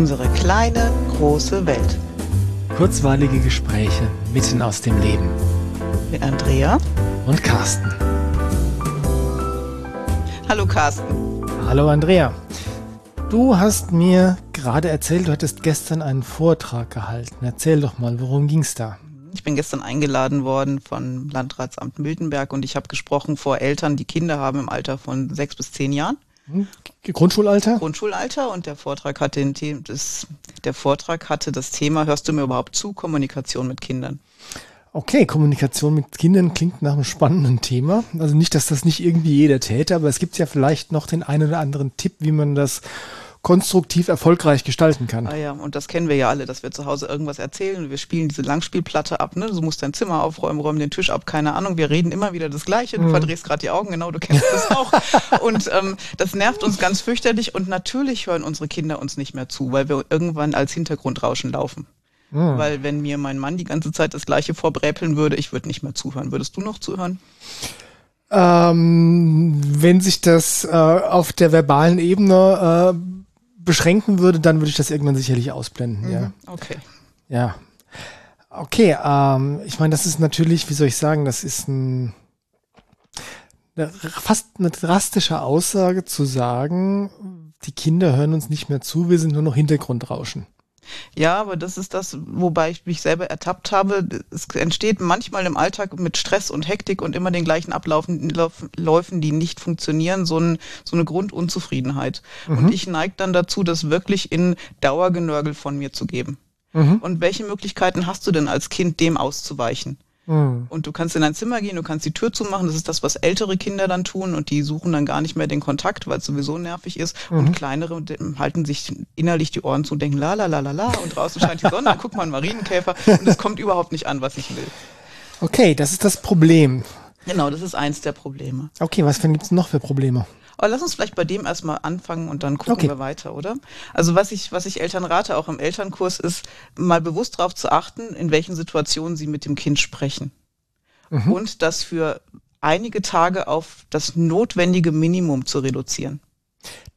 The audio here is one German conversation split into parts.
Unsere kleine, große Welt. Kurzweilige Gespräche mitten aus dem Leben. Mit Andrea und Carsten. Hallo Carsten. Hallo Andrea. Du hast mir gerade erzählt, du hattest gestern einen Vortrag gehalten. Erzähl doch mal, worum ging es da? Ich bin gestern eingeladen worden von Landratsamt Miltenberg und ich habe gesprochen vor Eltern, die Kinder haben im Alter von sechs bis zehn Jahren. Hm? Grundschulalter? Grundschulalter und der Vortrag hatte den The das, der Vortrag hatte das Thema, hörst du mir überhaupt zu, Kommunikation mit Kindern. Okay, Kommunikation mit Kindern klingt nach einem spannenden Thema. Also nicht, dass das nicht irgendwie jeder täte, aber es gibt ja vielleicht noch den einen oder anderen Tipp, wie man das konstruktiv erfolgreich gestalten kann. Ah ja, und das kennen wir ja alle, dass wir zu Hause irgendwas erzählen und wir spielen diese Langspielplatte ab, ne? Du musst dein Zimmer aufräumen, räumen den Tisch ab, keine Ahnung. Wir reden immer wieder das Gleiche. Du mhm. verdrehst gerade die Augen, genau, du kennst das auch. und ähm, das nervt uns ganz fürchterlich und natürlich hören unsere Kinder uns nicht mehr zu, weil wir irgendwann als Hintergrundrauschen laufen. Mhm. Weil wenn mir mein Mann die ganze Zeit das Gleiche vorbräpeln würde, ich würde nicht mehr zuhören. Würdest du noch zuhören? Ähm, wenn sich das äh, auf der verbalen Ebene äh, beschränken würde, dann würde ich das irgendwann sicherlich ausblenden, mhm. ja. Okay. Ja. Okay, ähm, ich meine, das ist natürlich, wie soll ich sagen, das ist ein eine, fast eine drastische Aussage zu sagen, die Kinder hören uns nicht mehr zu, wir sind nur noch Hintergrundrauschen. Ja, aber das ist das, wobei ich mich selber ertappt habe. Es entsteht manchmal im Alltag mit Stress und Hektik und immer den gleichen Ablaufen, Läufen, die nicht funktionieren, so, ein, so eine Grundunzufriedenheit. Mhm. Und ich neige dann dazu, das wirklich in Dauergenörgel von mir zu geben. Mhm. Und welche Möglichkeiten hast du denn als Kind, dem auszuweichen? Mhm. Und du kannst in dein Zimmer gehen, du kannst die Tür zumachen. Das ist das, was ältere Kinder dann tun und die suchen dann gar nicht mehr den Kontakt, weil es sowieso nervig ist. Mhm. Und kleinere halten sich innerlich die Ohren zu und denken la la la la la und draußen scheint die Sonne, guck mal ein Marienkäfer und es kommt überhaupt nicht an, was ich will. Okay, das ist das Problem. Genau, das ist eins der Probleme. Okay, was gibt es noch für Probleme? Aber lass uns vielleicht bei dem erstmal anfangen und dann gucken okay. wir weiter, oder? Also was ich, was ich Eltern rate, auch im Elternkurs, ist mal bewusst darauf zu achten, in welchen Situationen sie mit dem Kind sprechen. Mhm. Und das für einige Tage auf das notwendige Minimum zu reduzieren.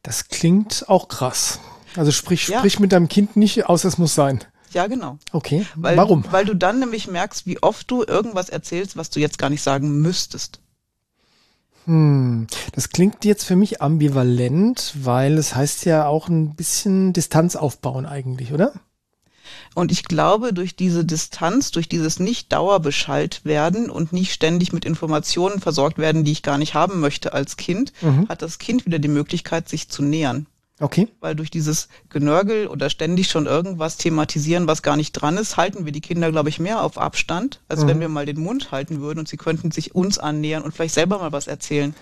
Das klingt auch krass. Also sprich, ja. sprich mit deinem Kind nicht aus, es muss sein. Ja, genau. Okay. Weil, Warum? Weil du dann nämlich merkst, wie oft du irgendwas erzählst, was du jetzt gar nicht sagen müsstest. Hm, das klingt jetzt für mich ambivalent, weil es heißt ja auch ein bisschen Distanz aufbauen eigentlich, oder? Und ich glaube, durch diese Distanz, durch dieses nicht dauerbeschallt werden und nicht ständig mit Informationen versorgt werden, die ich gar nicht haben möchte als Kind, mhm. hat das Kind wieder die Möglichkeit, sich zu nähern. Okay. Weil durch dieses Genörgel oder ständig schon irgendwas thematisieren, was gar nicht dran ist, halten wir die Kinder, glaube ich, mehr auf Abstand, als mhm. wenn wir mal den Mund halten würden und sie könnten sich uns annähern und vielleicht selber mal was erzählen.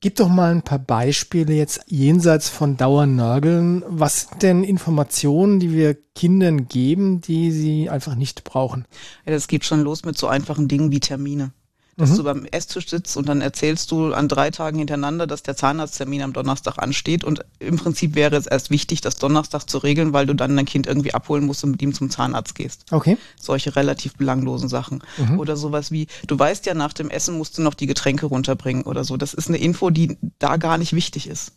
Gib doch mal ein paar Beispiele jetzt jenseits von Dauernörgeln. Was sind denn Informationen, die wir Kindern geben, die sie einfach nicht brauchen? Ja, das geht schon los mit so einfachen Dingen wie Termine dass mhm. du beim Esstisch sitzt und dann erzählst du an drei Tagen hintereinander, dass der Zahnarzttermin am Donnerstag ansteht und im Prinzip wäre es erst wichtig, das Donnerstag zu regeln, weil du dann dein Kind irgendwie abholen musst und mit ihm zum Zahnarzt gehst. Okay. Solche relativ belanglosen Sachen. Mhm. Oder sowas wie, du weißt ja, nach dem Essen musst du noch die Getränke runterbringen oder so. Das ist eine Info, die da gar nicht wichtig ist.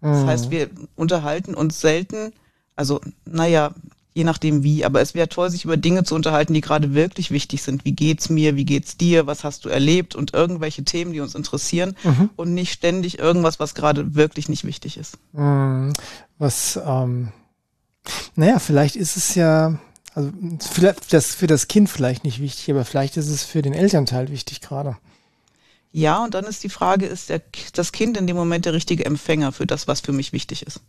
Das mhm. heißt, wir unterhalten uns selten, also naja, je nachdem wie. Aber es wäre toll, sich über Dinge zu unterhalten, die gerade wirklich wichtig sind. Wie geht's mir? Wie geht's dir? Was hast du erlebt? Und irgendwelche Themen, die uns interessieren mhm. und nicht ständig irgendwas, was gerade wirklich nicht wichtig ist. Mhm. Was, ähm, naja, vielleicht ist es ja, also für das, für das Kind vielleicht nicht wichtig, aber vielleicht ist es für den Elternteil wichtig gerade. Ja, und dann ist die Frage, ist der, das Kind in dem Moment der richtige Empfänger für das, was für mich wichtig ist?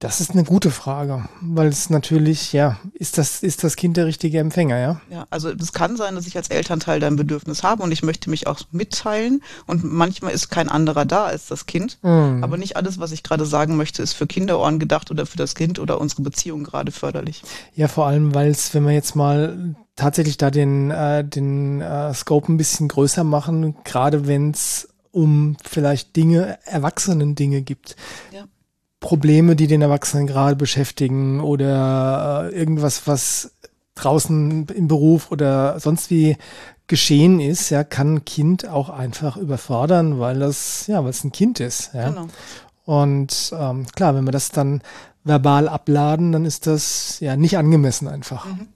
Das ist eine gute Frage, weil es natürlich, ja, ist das, ist das Kind der richtige Empfänger, ja? Ja, also es kann sein, dass ich als Elternteil dein Bedürfnis habe und ich möchte mich auch mitteilen und manchmal ist kein anderer da als das Kind. Mhm. Aber nicht alles, was ich gerade sagen möchte, ist für Kinderohren gedacht oder für das Kind oder unsere Beziehung gerade förderlich. Ja, vor allem, weil es, wenn wir jetzt mal tatsächlich da den, äh, den äh, Scope ein bisschen größer machen, gerade wenn es um vielleicht Dinge, erwachsenen Dinge gibt. Ja Probleme, die den Erwachsenen gerade beschäftigen oder äh, irgendwas, was draußen im Beruf oder sonst wie geschehen ist, ja, kann ein Kind auch einfach überfordern, weil das, ja, weil es ein Kind ist, ja. Genau. Und ähm, klar, wenn man das dann verbal abladen, dann ist das ja nicht angemessen einfach. Mhm.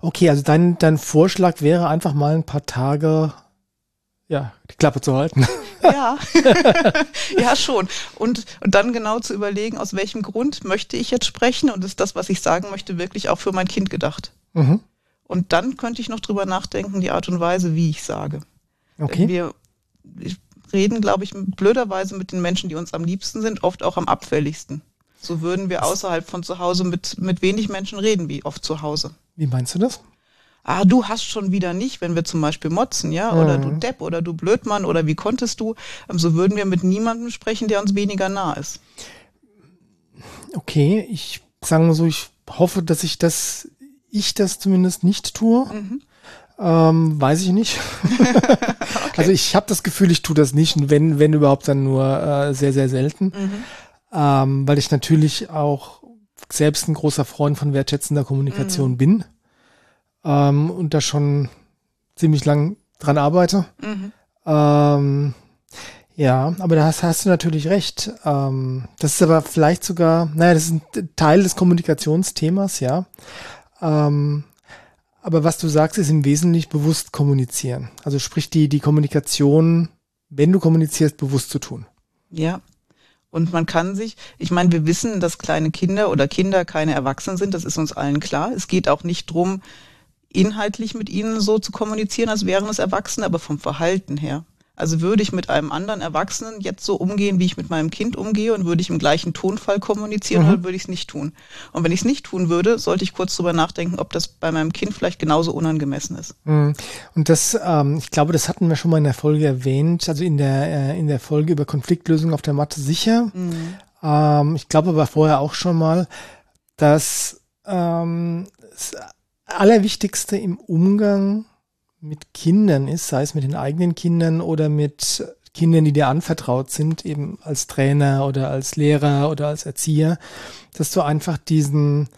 Okay, also dein, dein Vorschlag wäre einfach mal ein paar Tage ja, die Klappe zu halten. Ja, ja schon. Und, und dann genau zu überlegen, aus welchem Grund möchte ich jetzt sprechen und ist das, was ich sagen möchte, wirklich auch für mein Kind gedacht. Mhm. Und dann könnte ich noch drüber nachdenken, die Art und Weise, wie ich sage. Okay. Wir reden, glaube ich, blöderweise mit den Menschen, die uns am liebsten sind, oft auch am abfälligsten. So würden wir außerhalb von zu Hause mit, mit wenig Menschen reden, wie oft zu Hause. Wie meinst du das? Ah, du hast schon wieder nicht, wenn wir zum Beispiel motzen, ja, oder mhm. du Depp oder du Blödmann oder wie konntest du, ähm, so würden wir mit niemandem sprechen, der uns weniger nah ist. Okay, ich sage mal so, ich hoffe, dass ich das, ich das zumindest nicht tue. Mhm. Ähm, weiß ich nicht. okay. Also ich habe das Gefühl, ich tue das nicht und wenn, wenn überhaupt, dann nur äh, sehr, sehr selten. Mhm. Ähm, weil ich natürlich auch selbst ein großer Freund von wertschätzender Kommunikation mhm. bin ähm, und da schon ziemlich lang dran arbeite. Mhm. Ähm, ja, aber da hast, hast, du natürlich recht. Ähm, das ist aber vielleicht sogar, naja, das ist ein Teil des Kommunikationsthemas, ja. Ähm, aber was du sagst, ist im Wesentlichen bewusst kommunizieren. Also sprich die, die Kommunikation, wenn du kommunizierst, bewusst zu tun. Ja. Und man kann sich, ich meine, wir wissen, dass kleine Kinder oder Kinder keine Erwachsenen sind, das ist uns allen klar. Es geht auch nicht drum, inhaltlich mit ihnen so zu kommunizieren, als wären es Erwachsene, aber vom Verhalten her. Also würde ich mit einem anderen Erwachsenen jetzt so umgehen, wie ich mit meinem Kind umgehe und würde ich im gleichen Tonfall kommunizieren mhm. oder würde ich es nicht tun? Und wenn ich es nicht tun würde, sollte ich kurz drüber nachdenken, ob das bei meinem Kind vielleicht genauso unangemessen ist. Mhm. Und das, ähm, ich glaube, das hatten wir schon mal in der Folge erwähnt, also in der, äh, in der Folge über Konfliktlösung auf der Matte sicher. Mhm. Ähm, ich glaube aber vorher auch schon mal, dass ähm, Allerwichtigste im Umgang mit Kindern ist, sei es mit den eigenen Kindern oder mit Kindern, die dir anvertraut sind, eben als Trainer oder als Lehrer oder als Erzieher, dass du einfach diesen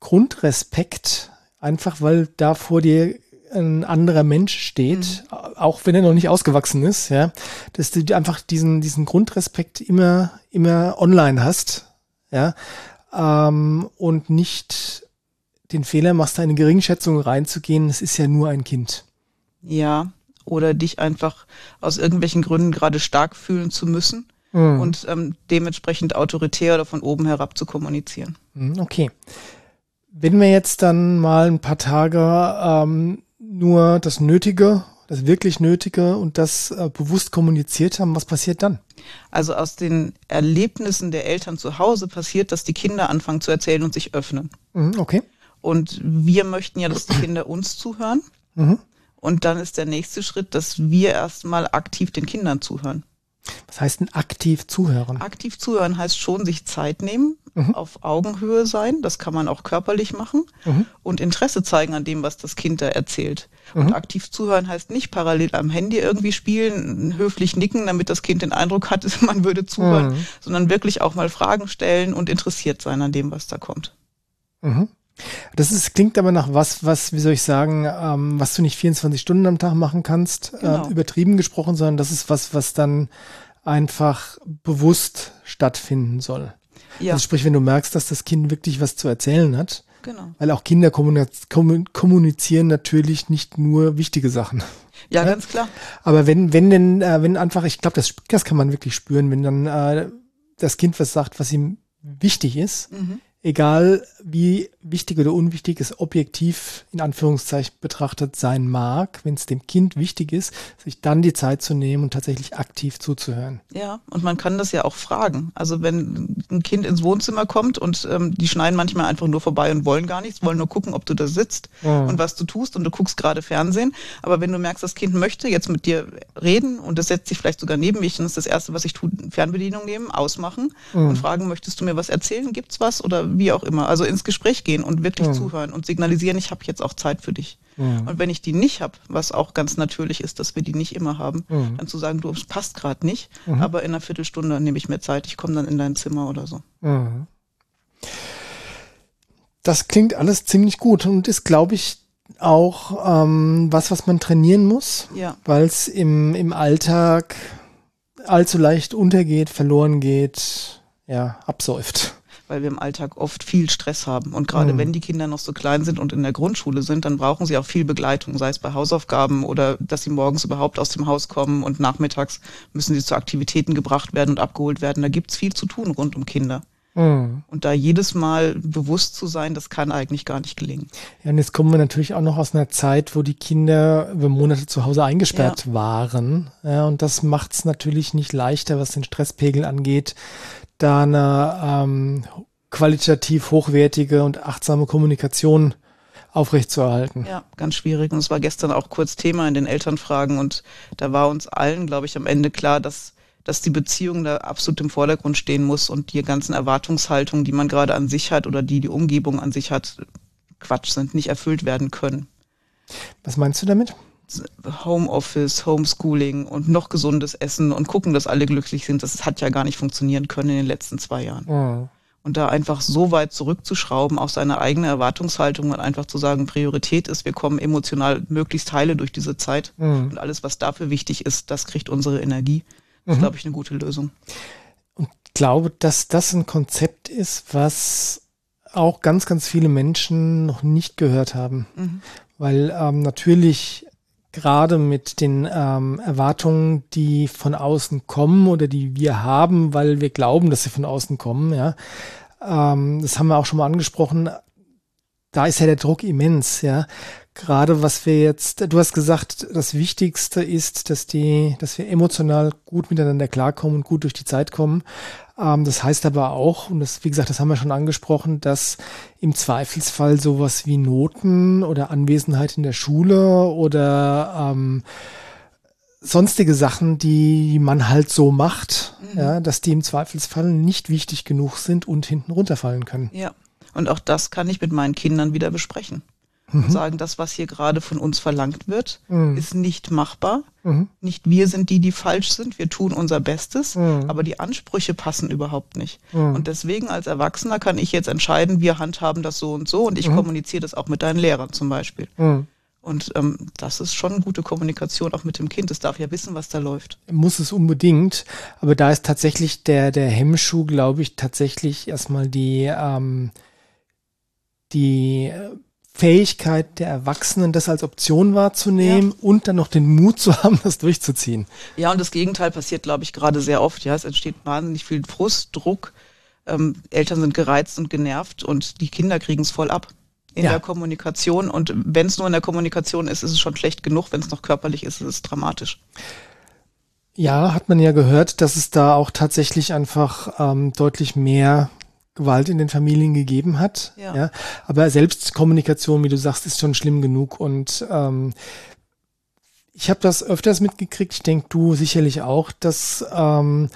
Grundrespekt, einfach weil da vor dir ein anderer Mensch steht, mhm. auch wenn er noch nicht ausgewachsen ist, ja, dass du einfach diesen, diesen Grundrespekt immer, immer online hast, ja, ähm, und nicht den Fehler machst, eine Geringschätzung reinzugehen, es ist ja nur ein Kind. Ja, oder dich einfach aus irgendwelchen Gründen gerade stark fühlen zu müssen mhm. und ähm, dementsprechend autoritär oder von oben herab zu kommunizieren. Mhm, okay. Wenn wir jetzt dann mal ein paar Tage ähm, nur das Nötige, das wirklich Nötige und das äh, bewusst kommuniziert haben, was passiert dann? Also aus den Erlebnissen der Eltern zu Hause passiert, dass die Kinder anfangen zu erzählen und sich öffnen. Mhm, okay. Und wir möchten ja, dass die Kinder uns zuhören. Mhm. Und dann ist der nächste Schritt, dass wir erstmal aktiv den Kindern zuhören. Was heißt denn aktiv zuhören? Aktiv zuhören heißt schon sich Zeit nehmen, mhm. auf Augenhöhe sein, das kann man auch körperlich machen mhm. und Interesse zeigen an dem, was das Kind da erzählt. Mhm. Und aktiv zuhören heißt nicht parallel am Handy irgendwie spielen, höflich nicken, damit das Kind den Eindruck hat, man würde zuhören, mhm. sondern wirklich auch mal Fragen stellen und interessiert sein an dem, was da kommt. Das ist, klingt aber nach was, was, wie soll ich sagen, ähm, was du nicht 24 Stunden am Tag machen kannst, äh, genau. äh, übertrieben gesprochen, sondern das ist was, was dann einfach bewusst stattfinden soll. Ja. Also sprich, wenn du merkst, dass das Kind wirklich was zu erzählen hat, genau. weil auch Kinder kommunizieren natürlich nicht nur wichtige Sachen. Ja, ja? ganz klar. Aber wenn, wenn denn, äh, wenn einfach, ich glaube, das, das kann man wirklich spüren, wenn dann äh, das Kind was sagt, was ihm wichtig ist, mhm egal wie wichtig oder unwichtig es objektiv in Anführungszeichen betrachtet sein mag, wenn es dem Kind wichtig ist, sich dann die Zeit zu nehmen und tatsächlich aktiv zuzuhören. Ja, und man kann das ja auch fragen. Also wenn ein Kind ins Wohnzimmer kommt und ähm, die schneiden manchmal einfach nur vorbei und wollen gar nichts, wollen nur gucken, ob du da sitzt mhm. und was du tust und du guckst gerade Fernsehen. Aber wenn du merkst, das Kind möchte jetzt mit dir reden und das setzt sich vielleicht sogar neben mich, dann ist das Erste, was ich tue, Fernbedienung nehmen, ausmachen mhm. und fragen, möchtest du mir was erzählen? Gibt's was? Oder wie auch immer. Also ins Gespräch gehen und wirklich mhm. zuhören und signalisieren, ich habe jetzt auch Zeit für dich. Mhm. Und wenn ich die nicht habe, was auch ganz natürlich ist, dass wir die nicht immer haben, mhm. dann zu sagen, du, es passt gerade nicht, mhm. aber in einer Viertelstunde nehme ich mir Zeit, ich komme dann in dein Zimmer oder so. Mhm. Das klingt alles ziemlich gut und ist, glaube ich, auch ähm, was, was man trainieren muss, ja. weil es im, im Alltag allzu leicht untergeht, verloren geht, ja, absäuft weil wir im Alltag oft viel Stress haben. Und gerade mhm. wenn die Kinder noch so klein sind und in der Grundschule sind, dann brauchen sie auch viel Begleitung, sei es bei Hausaufgaben oder dass sie morgens überhaupt aus dem Haus kommen und nachmittags müssen sie zu Aktivitäten gebracht werden und abgeholt werden. Da gibt's viel zu tun rund um Kinder. Mhm. Und da jedes Mal bewusst zu sein, das kann eigentlich gar nicht gelingen. Ja, und jetzt kommen wir natürlich auch noch aus einer Zeit, wo die Kinder über Monate zu Hause eingesperrt ja. waren. Ja, und das macht es natürlich nicht leichter, was den Stresspegel angeht, da eine ähm, qualitativ hochwertige und achtsame Kommunikation aufrechtzuerhalten. Ja, ganz schwierig. Und es war gestern auch kurz Thema in den Elternfragen und da war uns allen, glaube ich, am Ende klar, dass dass die Beziehung da absolut im Vordergrund stehen muss und die ganzen Erwartungshaltungen, die man gerade an sich hat oder die die Umgebung an sich hat, Quatsch sind, nicht erfüllt werden können. Was meinst du damit? Homeoffice, Homeschooling und noch gesundes Essen und gucken, dass alle glücklich sind, das hat ja gar nicht funktionieren können in den letzten zwei Jahren. Mhm. Und da einfach so weit zurückzuschrauben auf seine eigene Erwartungshaltung und einfach zu sagen, Priorität ist, wir kommen emotional möglichst heile durch diese Zeit mhm. und alles, was dafür wichtig ist, das kriegt unsere Energie. Das ist, mhm. glaube ich, eine gute Lösung. Und glaube, dass das ein Konzept ist, was auch ganz, ganz viele Menschen noch nicht gehört haben. Mhm. Weil ähm, natürlich gerade mit den ähm, Erwartungen, die von außen kommen oder die wir haben, weil wir glauben, dass sie von außen kommen, ja, ähm, das haben wir auch schon mal angesprochen, da ist ja der Druck immens, ja gerade was wir jetzt, du hast gesagt, das Wichtigste ist, dass die, dass wir emotional gut miteinander klarkommen und gut durch die Zeit kommen. Ähm, das heißt aber auch, und das, wie gesagt, das haben wir schon angesprochen, dass im Zweifelsfall sowas wie Noten oder Anwesenheit in der Schule oder ähm, sonstige Sachen, die man halt so macht, mhm. ja, dass die im Zweifelsfall nicht wichtig genug sind und hinten runterfallen können. Ja. Und auch das kann ich mit meinen Kindern wieder besprechen mhm. sagen, das, was hier gerade von uns verlangt wird, mhm. ist nicht machbar. Mhm. Nicht wir sind die, die falsch sind. Wir tun unser Bestes, mhm. aber die Ansprüche passen überhaupt nicht. Mhm. Und deswegen als Erwachsener kann ich jetzt entscheiden, wir handhaben das so und so und ich kommuniziere das auch mit deinen Lehrern zum Beispiel. Und ähm, das ist schon gute Kommunikation auch mit dem Kind. Es darf ja wissen, was da läuft. Muss es unbedingt. Aber da ist tatsächlich der, der Hemmschuh, glaube ich, tatsächlich erstmal die, ähm, die Fähigkeit der Erwachsenen, das als Option wahrzunehmen ja. und dann noch den Mut zu haben, das durchzuziehen. Ja, und das Gegenteil passiert, glaube ich, gerade sehr oft. Ja, es entsteht wahnsinnig viel Frust, Druck. Ähm, Eltern sind gereizt und genervt und die Kinder kriegen es voll ab in ja. der Kommunikation. Und wenn es nur in der Kommunikation ist, ist es schon schlecht genug. Wenn es noch körperlich ist, ist es dramatisch. Ja, hat man ja gehört, dass es da auch tatsächlich einfach ähm, deutlich mehr Gewalt in den Familien gegeben hat. Ja. ja. Aber Selbstkommunikation, wie du sagst, ist schon schlimm genug. Und ähm, ich habe das öfters mitgekriegt, ich denke du sicherlich auch, dass ähm,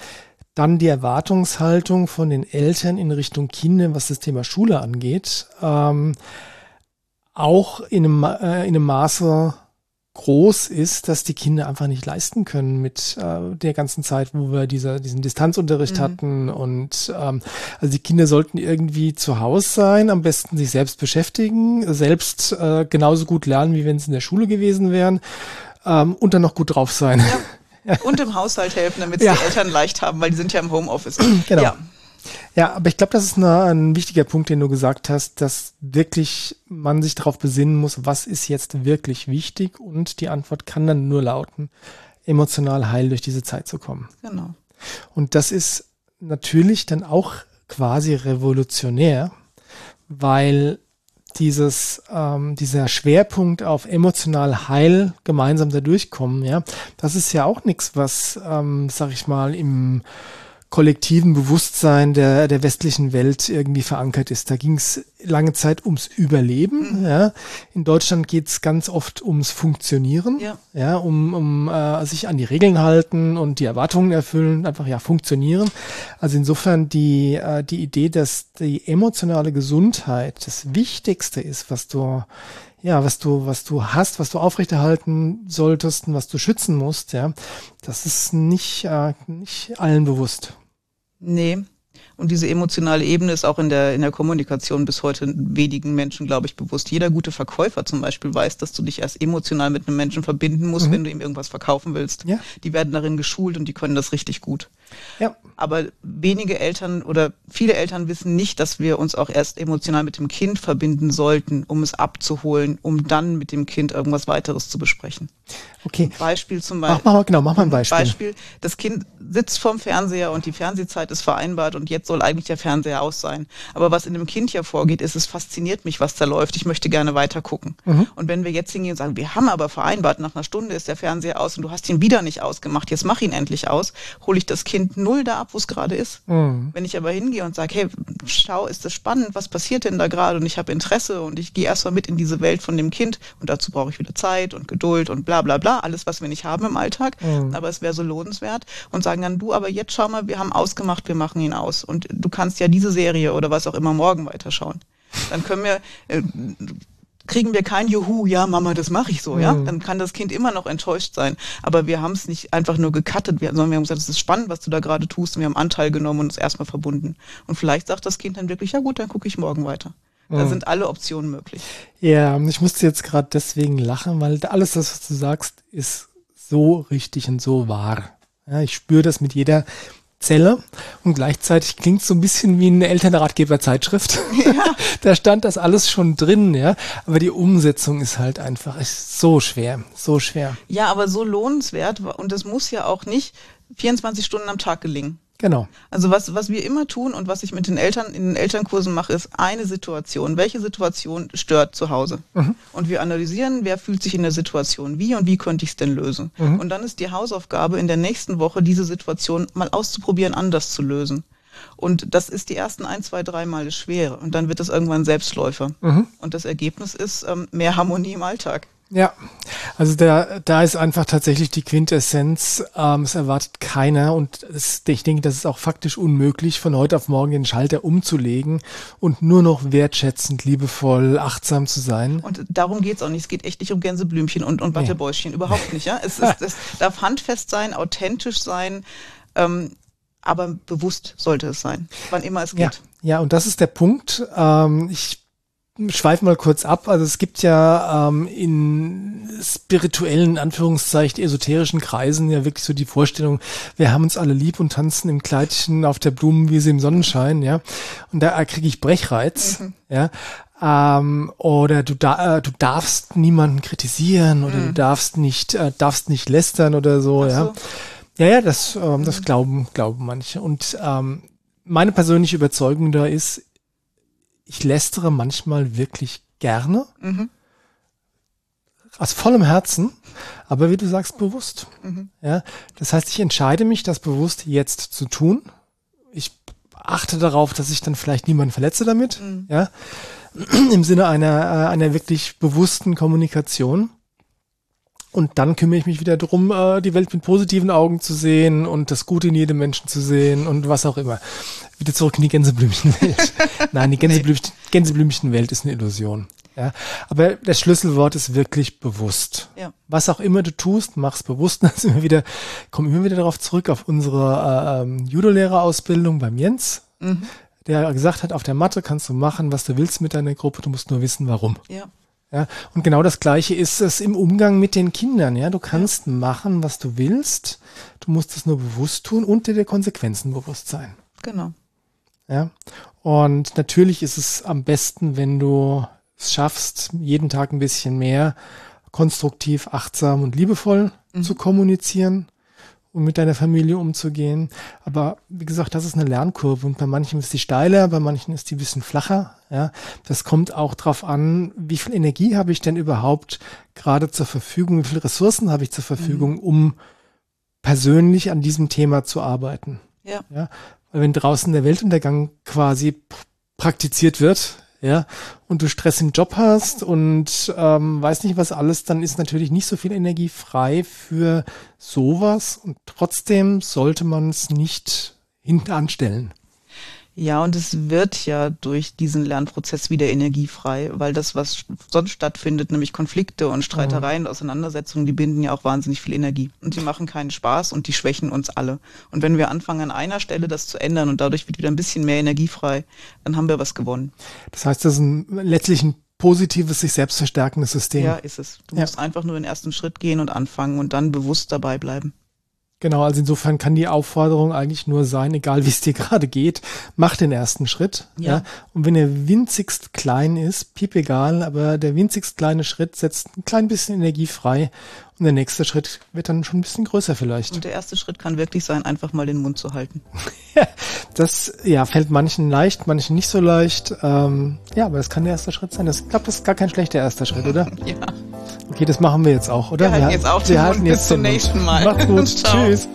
dann die Erwartungshaltung von den Eltern in Richtung Kinder, was das Thema Schule angeht, ähm, auch in einem, äh, in einem Maße groß ist, dass die Kinder einfach nicht leisten können mit äh, der ganzen Zeit, wo wir dieser, diesen Distanzunterricht mhm. hatten. Und ähm, also die Kinder sollten irgendwie zu Hause sein, am besten sich selbst beschäftigen, selbst äh, genauso gut lernen, wie wenn sie in der Schule gewesen wären ähm, und dann noch gut drauf sein. Ja. Und im Haushalt helfen, damit es ja. die Eltern leicht haben, weil die sind ja im Homeoffice. Genau. Ja. Ja, aber ich glaube, das ist eine, ein wichtiger Punkt, den du gesagt hast, dass wirklich man sich darauf besinnen muss, was ist jetzt wirklich wichtig und die Antwort kann dann nur lauten, emotional heil durch diese Zeit zu kommen. Genau. Und das ist natürlich dann auch quasi revolutionär, weil dieses, ähm, dieser Schwerpunkt auf emotional heil gemeinsam da durchkommen, ja, das ist ja auch nichts, was, ähm, sag ich mal, im kollektiven Bewusstsein der, der westlichen Welt irgendwie verankert ist. Da ging es lange Zeit ums Überleben. Mhm. Ja. In Deutschland geht es ganz oft ums Funktionieren, ja, ja um, um äh, sich an die Regeln halten und die Erwartungen erfüllen, einfach ja funktionieren. Also insofern die, äh, die Idee, dass die emotionale Gesundheit das Wichtigste ist, was du ja, was du, was du hast, was du aufrechterhalten solltest und was du schützen musst, ja, das ist nicht, äh, nicht allen bewusst. Nee. Und diese emotionale Ebene ist auch in der, in der Kommunikation bis heute wenigen Menschen, glaube ich, bewusst. Jeder gute Verkäufer zum Beispiel weiß, dass du dich erst emotional mit einem Menschen verbinden musst, mhm. wenn du ihm irgendwas verkaufen willst. Ja. Die werden darin geschult und die können das richtig gut. Ja. Aber wenige Eltern oder viele Eltern wissen nicht, dass wir uns auch erst emotional mit dem Kind verbinden sollten, um es abzuholen, um dann mit dem Kind irgendwas weiteres zu besprechen. Okay. Beispiel zum Beispiel. Mach mal, genau, mach mal ein Beispiel. Beispiel, das Kind sitzt vorm Fernseher und die Fernsehzeit ist vereinbart und jetzt soll eigentlich der Fernseher aus sein. Aber was in dem Kind ja vorgeht, ist, es fasziniert mich, was da läuft. Ich möchte gerne weiter gucken. Mhm. Und wenn wir jetzt hingehen und sagen, wir haben aber vereinbart, nach einer Stunde ist der Fernseher aus und du hast ihn wieder nicht ausgemacht, jetzt mach ihn endlich aus, hole ich das Kind null da ab, wo es gerade ist. Mhm. Wenn ich aber hingehe und sage, hey, schau, ist das spannend, was passiert denn da gerade und ich habe Interesse und ich gehe erstmal mit in diese Welt von dem Kind und dazu brauche ich wieder Zeit und Geduld und bla bla bla, alles, was wir nicht haben im Alltag, mhm. aber es wäre so lohnenswert und sagen dann, du, aber jetzt schau mal, wir haben ausgemacht, wir machen ihn aus und du kannst ja diese Serie oder was auch immer morgen weiterschauen. Dann können wir, äh, kriegen wir kein Juhu, ja, Mama, das mache ich so, mhm. ja, dann kann das Kind immer noch enttäuscht sein. Aber wir haben es nicht einfach nur gecuttet, sondern wir haben gesagt, es ist spannend, was du da gerade tust und wir haben Anteil genommen und uns erstmal verbunden. Und vielleicht sagt das Kind dann wirklich, ja gut, dann gucke ich morgen weiter. Da mhm. sind alle Optionen möglich. Ja, ich musste jetzt gerade deswegen lachen, weil alles das, was du sagst, ist so richtig und so wahr. Ja, ich spüre das mit jeder Zelle und gleichzeitig klingt so ein bisschen wie eine Elternratgeber-Zeitschrift. Ja. da stand das alles schon drin, ja. Aber die Umsetzung ist halt einfach ist so schwer, so schwer. Ja, aber so lohnenswert und es muss ja auch nicht 24 Stunden am Tag gelingen. Genau. Also was, was wir immer tun und was ich mit den Eltern in den Elternkursen mache, ist eine Situation. Welche Situation stört zu Hause? Mhm. Und wir analysieren, wer fühlt sich in der Situation wie und wie könnte ich es denn lösen? Mhm. Und dann ist die Hausaufgabe in der nächsten Woche, diese Situation mal auszuprobieren, anders zu lösen. Und das ist die ersten ein, zwei, drei Male schwer. Und dann wird das irgendwann Selbstläufer. Mhm. Und das Ergebnis ist ähm, mehr Harmonie im Alltag. Ja, also da, da ist einfach tatsächlich die Quintessenz, ähm, es erwartet keiner und es, ich denke, das ist auch faktisch unmöglich, von heute auf morgen den Schalter umzulegen und nur noch wertschätzend, liebevoll, achtsam zu sein. Und darum geht's auch nicht. Es geht echt nicht um Gänseblümchen und, und Wattebäuschen, nee. überhaupt nicht. Ja? Es, ist, es darf handfest sein, authentisch sein, ähm, aber bewusst sollte es sein, wann immer es geht. Ja, ja und das ist der Punkt. Ähm, ich schweife mal kurz ab. Also es gibt ja ähm, in spirituellen, Anführungszeichen, esoterischen Kreisen ja wirklich so die Vorstellung, wir haben uns alle lieb und tanzen im Kleidchen auf der Blumenwiese im Sonnenschein, ja. Und da kriege ich Brechreiz, mhm. ja. Ähm, oder du, da, äh, du darfst niemanden kritisieren oder mhm. du darfst nicht, äh, darfst nicht lästern oder so, so. ja. Ja, ja, das, ähm, das mhm. glauben, glauben manche. Und ähm, meine persönliche Überzeugung da ist, ich lästere manchmal wirklich gerne. Mhm. Aus vollem Herzen, aber wie du sagst, bewusst. Mhm. Ja, das heißt, ich entscheide mich, das bewusst jetzt zu tun. Ich achte darauf, dass ich dann vielleicht niemanden verletze damit. Mhm. Ja, im Sinne einer, äh, einer wirklich bewussten Kommunikation. Und dann kümmere ich mich wieder darum, äh, die Welt mit positiven Augen zu sehen und das Gute in jedem Menschen zu sehen und was auch immer. Wieder zurück in die Gänseblümchenwelt. Nein, die Gänseblümchen, Gänseblümchenwelt ist eine Illusion. Ja, aber das Schlüsselwort ist wirklich bewusst. Ja. Was auch immer du tust, mach's bewusst. Sind wir wieder, kommen immer wieder darauf zurück auf unsere äh, ähm, Judo-Lehrerausbildung beim Jens, mhm. der gesagt hat, auf der Matte kannst du machen, was du willst mit deiner Gruppe, du musst nur wissen, warum. Ja. Ja, und genau das Gleiche ist es im Umgang mit den Kindern. Ja, du kannst ja. machen, was du willst. Du musst es nur bewusst tun und dir der Konsequenzen bewusst sein. Genau. Ja, und natürlich ist es am besten, wenn du es schaffst, jeden Tag ein bisschen mehr konstruktiv, achtsam und liebevoll mhm. zu kommunizieren um mit deiner Familie umzugehen. Aber wie gesagt, das ist eine Lernkurve und bei manchen ist die steiler, bei manchen ist die ein bisschen flacher. Ja, das kommt auch drauf an, wie viel Energie habe ich denn überhaupt gerade zur Verfügung, wie viele Ressourcen habe ich zur Verfügung, mhm. um persönlich an diesem Thema zu arbeiten. Ja. ja. Weil wenn draußen der Weltuntergang quasi praktiziert wird, ja, und du Stress im Job hast und ähm, weiß nicht was alles, dann ist natürlich nicht so viel Energie frei für sowas und trotzdem sollte man es nicht hintanstellen. Ja, und es wird ja durch diesen Lernprozess wieder energiefrei, weil das, was sonst stattfindet, nämlich Konflikte und Streitereien, mhm. Auseinandersetzungen, die binden ja auch wahnsinnig viel Energie. Und die machen keinen Spaß und die schwächen uns alle. Und wenn wir anfangen, an einer Stelle das zu ändern und dadurch wird wieder ein bisschen mehr Energie frei, dann haben wir was gewonnen. Das heißt, das ist ein, letztlich ein positives, sich selbst verstärkendes System. Ja, ist es. Du ja. musst einfach nur den ersten Schritt gehen und anfangen und dann bewusst dabei bleiben. Genau, also insofern kann die Aufforderung eigentlich nur sein, egal wie es dir gerade geht, mach den ersten Schritt. Ja. ja. Und wenn er winzigst klein ist, piep egal, aber der winzigst kleine Schritt setzt ein klein bisschen Energie frei und der nächste Schritt wird dann schon ein bisschen größer vielleicht. Und der erste Schritt kann wirklich sein, einfach mal den Mund zu halten. das ja fällt manchen leicht, manchen nicht so leicht. Ähm, ja, aber das kann der erste Schritt sein. Das, ich glaube, das ist gar kein schlechter erster Schritt, oder? ja. Okay, das machen wir jetzt auch, oder? Wir halten jetzt auch wir halten jetzt bis zum nächsten Mal. Macht's gut. Tschüss.